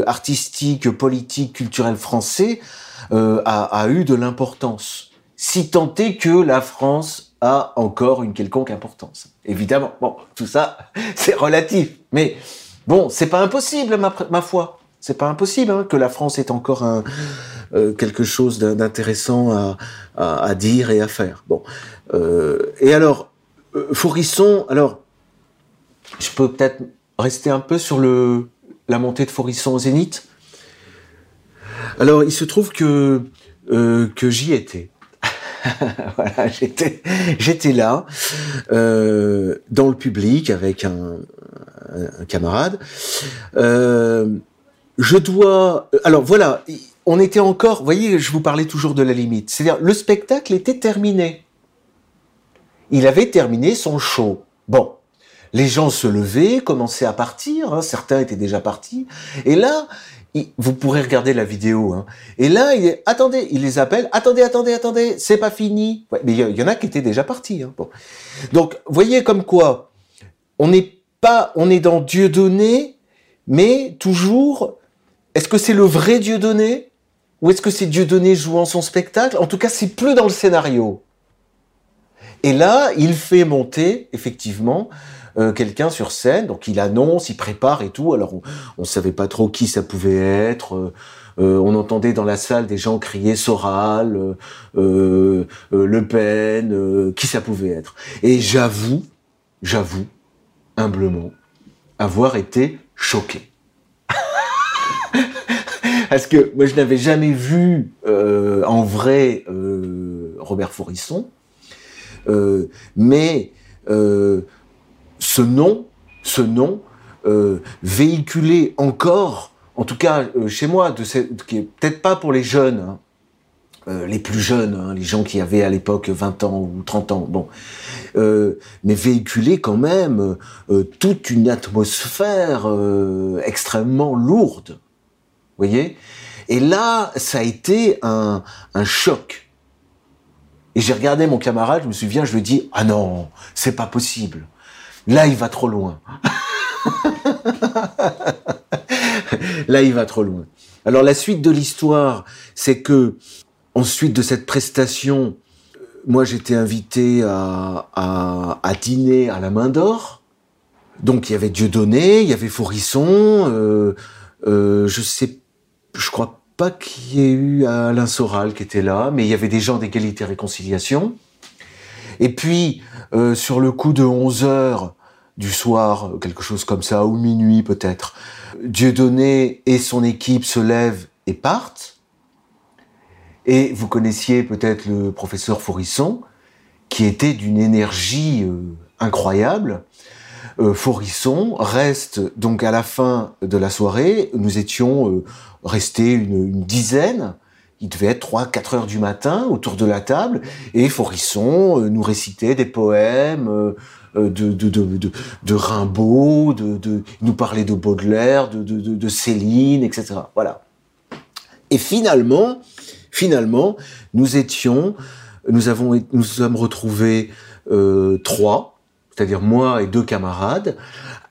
artistique, politique, culturel français, a, a eu de l'importance si tant est que la France a encore une quelconque importance. Évidemment, bon, tout ça, c'est relatif. Mais bon, c'est pas impossible, ma, ma foi. C'est pas impossible hein, que la France ait encore un, euh, quelque chose d'intéressant à, à, à, dire et à faire. Bon, euh, et alors, euh, Fourisson, alors, je peux peut-être rester un peu sur le la montée de Fourisson au Zénith? Alors, il se trouve que euh, que j'y étais. voilà, j'étais, là, euh, dans le public avec un, camarade. Euh, je dois, alors voilà, on était encore, vous voyez, je vous parlais toujours de la limite. C'est-à-dire, le spectacle était terminé. Il avait terminé son show. Bon, les gens se levaient, commençaient à partir, hein, certains étaient déjà partis, et là, vous pourrez regarder la vidéo. Hein. Et là, il attendez, il les appelle. Attendez, attendez, attendez, c'est pas fini. mais il y, en a qui étaient déjà partis. Hein. Bon. Donc, voyez comme quoi, on n'est pas, on est dans Dieu donné, mais toujours. Est-ce que c'est le vrai Dieu donné? Ou est-ce que c'est Dieu donné jouant son spectacle? En tout cas, c'est plus dans le scénario. Et là, il fait monter effectivement euh, quelqu'un sur scène, donc il annonce, il prépare et tout. Alors on, ne savait pas trop qui ça pouvait être. Euh, euh, on entendait dans la salle des gens crier Soral, Le Pen, qui ça pouvait être. Et j'avoue, j'avoue, humblement, avoir été choqué. Parce que moi je n'avais jamais vu en vrai Robert Forisson, mais ce nom, ce nom euh, véhiculé encore, en tout cas euh, chez moi, qui est peut-être pas pour les jeunes, hein, euh, les plus jeunes, hein, les gens qui avaient à l'époque 20 ans ou 30 ans, bon, mais véhiculé quand même toute une atmosphère extrêmement lourde, voyez? Et là, ça a été un choc. Et j'ai regardé mon camarade, je me souviens, je lui ai dit, ah non, c'est pas possible. Là, il va trop loin. Là, il va trop loin. Alors, la suite de l'histoire, c'est que, ensuite de cette prestation, moi, j'étais invité à, dîner à la main d'or. Donc, il y avait Dieudonné, il y avait Fourisson, euh, euh, je sais, je crois pas qu'il y ait eu Alain Soral qui était là, mais il y avait des gens d'égalité et réconciliation. Et puis, euh, sur le coup de 11 heures, du soir, quelque chose comme ça, ou minuit peut-être. Dieudonné et son équipe se lèvent et partent. Et vous connaissiez peut-être le professeur Forisson, qui était d'une énergie euh, incroyable. Euh, Forisson reste donc à la fin de la soirée, nous étions euh, restés une, dizaine, il devait être 3 quatre heures du matin autour de la table, et Forisson nous récitait des poèmes, euh, de, Rimbaud, de, nous parler de Baudelaire, de, Céline, etc. Voilà. Et finalement, nous étions, nous avons, nous sommes retrouvés euh, trois, c'est-à-dire moi et deux camarades,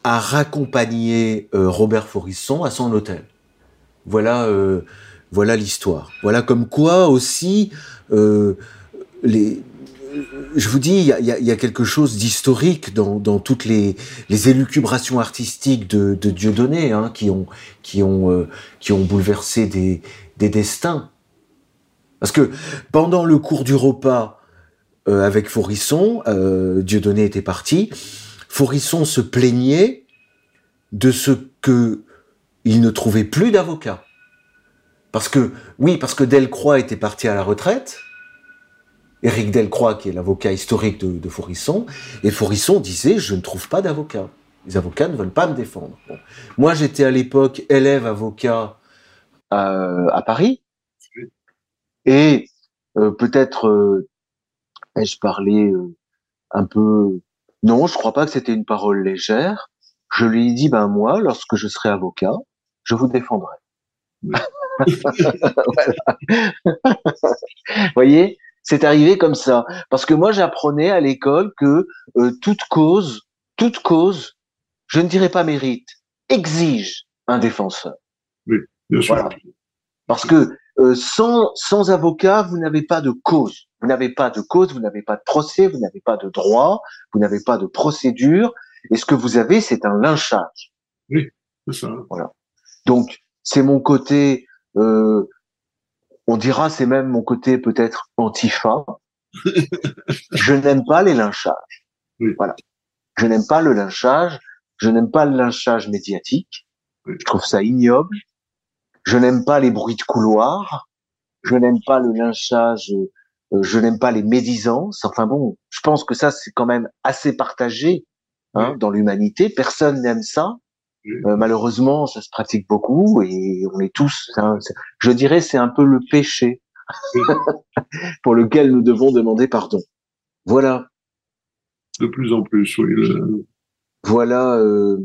à raccompagner Robert Forisson à son hôtel. Voilà, voilà l'histoire. Voilà comme quoi aussi les je vous dis, il y a, quelque chose d'historique dans, toutes les, élucubrations artistiques de, de Dieudonné hein, qui, ont, qui, ont, euh, qui ont bouleversé des, destins. Parce que pendant le cours du repas euh, avec Forisson, euh, Dieudonné était parti, Forisson se plaignait de ce que il ne trouvait plus d'avocat. Parce que, oui, parce que Delcroix était parti à la retraite, Éric Delcroix, qui est l'avocat historique de, de, Forisson, et Forisson disait Je ne trouve pas d'avocat. Les avocats ne veulent pas me défendre. Moi, j'étais à l'époque élève avocat à Paris, et euh, peut-être ai-je parlé un peu? Non, je crois pas que c'était une parole légère. Je lui ai dit Ben, moi, lorsque je serai avocat, je vous défendrai. Vous voyez c'est arrivé comme ça. Parce que moi, j'apprenais à l'école que euh, toute cause, toute cause, je ne dirais pas mérite, exige un défenseur. Oui, bien sûr. Parce que euh, sans, sans avocat, vous n'avez pas de cause. Vous n'avez pas de cause, vous n'avez pas de procès, vous n'avez pas de droit, vous n'avez pas de procédure. Et ce que vous avez, c'est un lynchage. Oui, c'est ça. Voilà. Donc, c'est mon côté euh, on dira, c'est même mon côté peut-être antifa. je n'aime pas les lynchages. Voilà. Je n'aime pas le lynchage. Je n'aime pas le lynchage médiatique. Je trouve ça ignoble. Je n'aime pas les bruits de couloir. Je n'aime pas le lynchage. Euh, je n'aime pas les médisances. Enfin bon, je pense que ça c'est quand même assez partagé hein, dans l'humanité. Personne n'aime ça. Euh, malheureusement, ça se pratique beaucoup et on est tous. je dirais, c'est un peu le péché pour lequel nous devons demander pardon. Voilà. De plus en plus, oui. Voilà euh,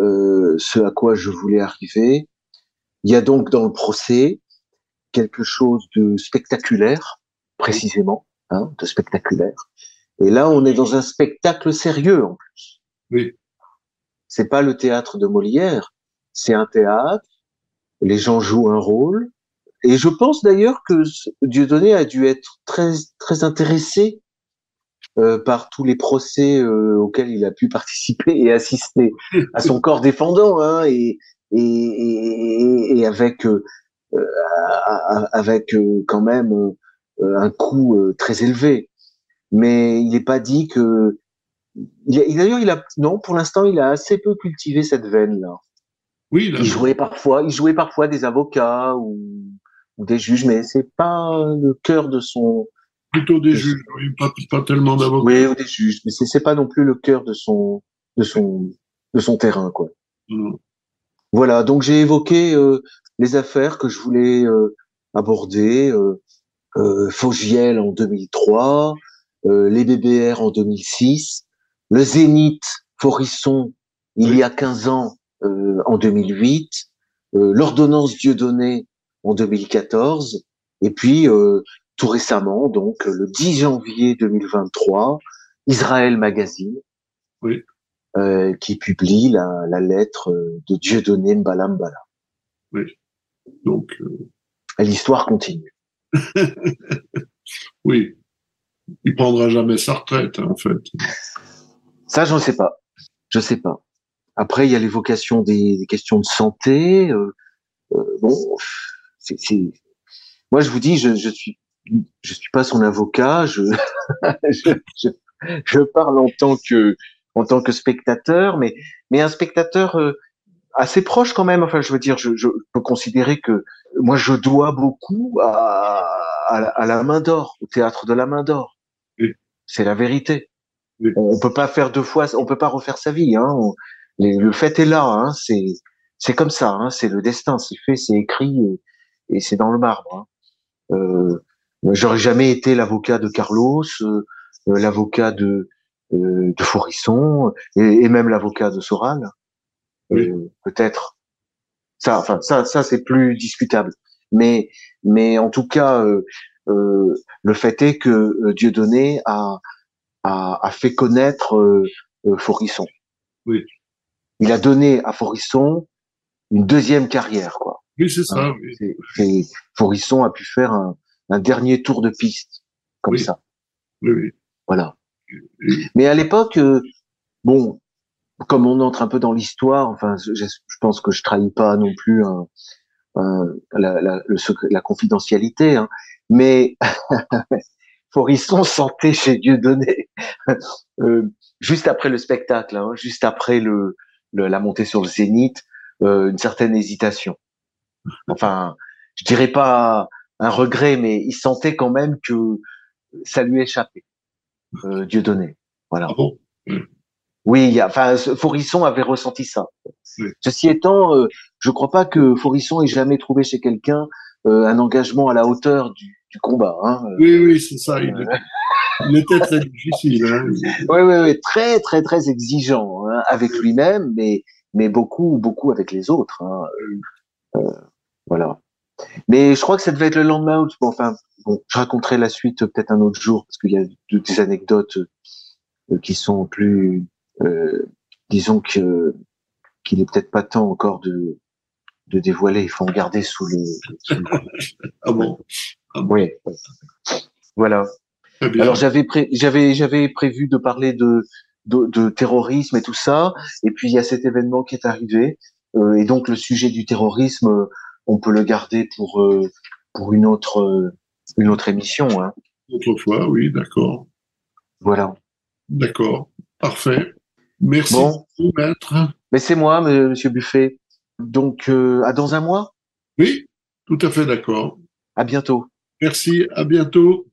euh, ce à quoi je voulais arriver. Il y a donc dans le procès quelque chose de spectaculaire, précisément, hein, de spectaculaire. Et là, on est dans un spectacle sérieux en plus. Oui. C'est pas le théâtre de Molière, c'est un théâtre. Les gens jouent un rôle. Et je pense d'ailleurs que Dieudonné a dû être très très intéressé euh, par tous les procès euh, auxquels il a pu participer et assister à son corps défendant, hein, et, et, et, avec euh, avec quand même un coût très élevé. Mais il n'est pas dit que D'ailleurs, il a non, pour l'instant, il a assez peu cultivé cette veine-là. Oui, il jouait parfois, il jouait parfois des avocats ou, des juges, mais c'est pas le cœur de son. Plutôt des juges, oui, pas, pas tellement d'avocats. Oui, ou des juges, mais c'est pas non plus le cœur de son de son de son terrain, quoi. Voilà, donc j'ai évoqué euh, les affaires que je voulais euh, aborder. Euh, euh, Fogiel en 2003, euh, les BBR en 2006, le Zénith Forisson il y a 15 ans en 2008, euh, l'ordonnance Dieudonné en 2014, et puis tout récemment, donc le 10 janvier 2023, Israël Magazine. Qui publie la, la, lettre de Dieudonné Mbalambala. Oui. Donc l'histoire continue. oui. Il prendra jamais sa retraite, hein, en fait. Ça, j'en sais pas. Je sais pas. Après, il y a l'évocation des, des, questions de santé. Euh, euh, bon, c'est, moi, je vous dis, je, je suis, je suis pas son avocat. Je, je, je, parle en tant que, en tant que spectateur, mais, mais un spectateur euh, assez proche quand même. Enfin, je veux dire, je, je peux considérer que moi, je dois beaucoup à, à, à la main d'or, au théâtre de la main d'or. C'est la vérité. On peut pas faire deux fois, on peut pas refaire sa vie. Hein. le fait est là, hein. c'est c'est comme ça, hein. c'est le destin, c'est fait, c'est écrit et, c'est dans le marbre. Hein. Euh, J'aurais jamais été l'avocat de Carlos, euh, euh, l'avocat de euh, de Forisson et, même l'avocat de Soral. Euh, peut-être. Ça, enfin ça, ça c'est plus discutable. Mais mais en tout cas, le fait est que Dieudonné a a, fait connaître euh, euh, Forisson. Oui. Il a donné à Forisson une deuxième carrière, quoi. Oui, c'est ça. Hein, Forisson a pu faire un, dernier tour de piste, comme ça. Oui, oui. Voilà. Mais à l'époque, euh, bon, comme on entre un peu dans l'histoire, enfin, je, pense que je trahis pas non plus la, la, la, confidentialité, hein, mais Forisson sentait chez Dieudonné, euh, juste après le spectacle, hein, juste après la montée sur le zénith, euh, une certaine hésitation. Enfin, je dirais pas un regret, mais il sentait quand même que ça lui échappait, euh, Dieudonné. Voilà. Ah oui, enfin, Forisson avait ressenti ça. Ceci étant, euh, je ne crois pas que Forisson ait jamais trouvé chez quelqu'un euh, un engagement à la hauteur du, du combat. Hein. Oui, oui, c'est ça. Il, était très difficile. Hein. Oui, oui, oui, très, très, très exigeant hein, avec lui-même, mais, mais beaucoup, beaucoup avec les autres. Hein. Euh, voilà. Mais je crois que ça devait être le lendemain. Bon, enfin, bon, je raconterai la suite peut-être un autre jour parce qu'il y a des anecdotes qui sont plus euh, disons que qu'il est peut-être pas temps encore de de dévoiler. Il faut en garder sous le. ah bon? Ah oui. Voilà. Alors j'avais j'avais j'avais prévu de parler de, de, de terrorisme et tout ça, et puis il y a cet événement qui est arrivé, euh, et donc le sujet du terrorisme, on peut le garder pour euh, pour une autre euh, une autre émission. Hein. Autrefois, oui, d'accord. Voilà. D'accord, parfait. Merci beaucoup, maître. Mais c'est moi, monsieur Buffet. Donc, euh, à dans un mois? Oui, tout à fait d'accord. À bientôt. Merci, à bientôt.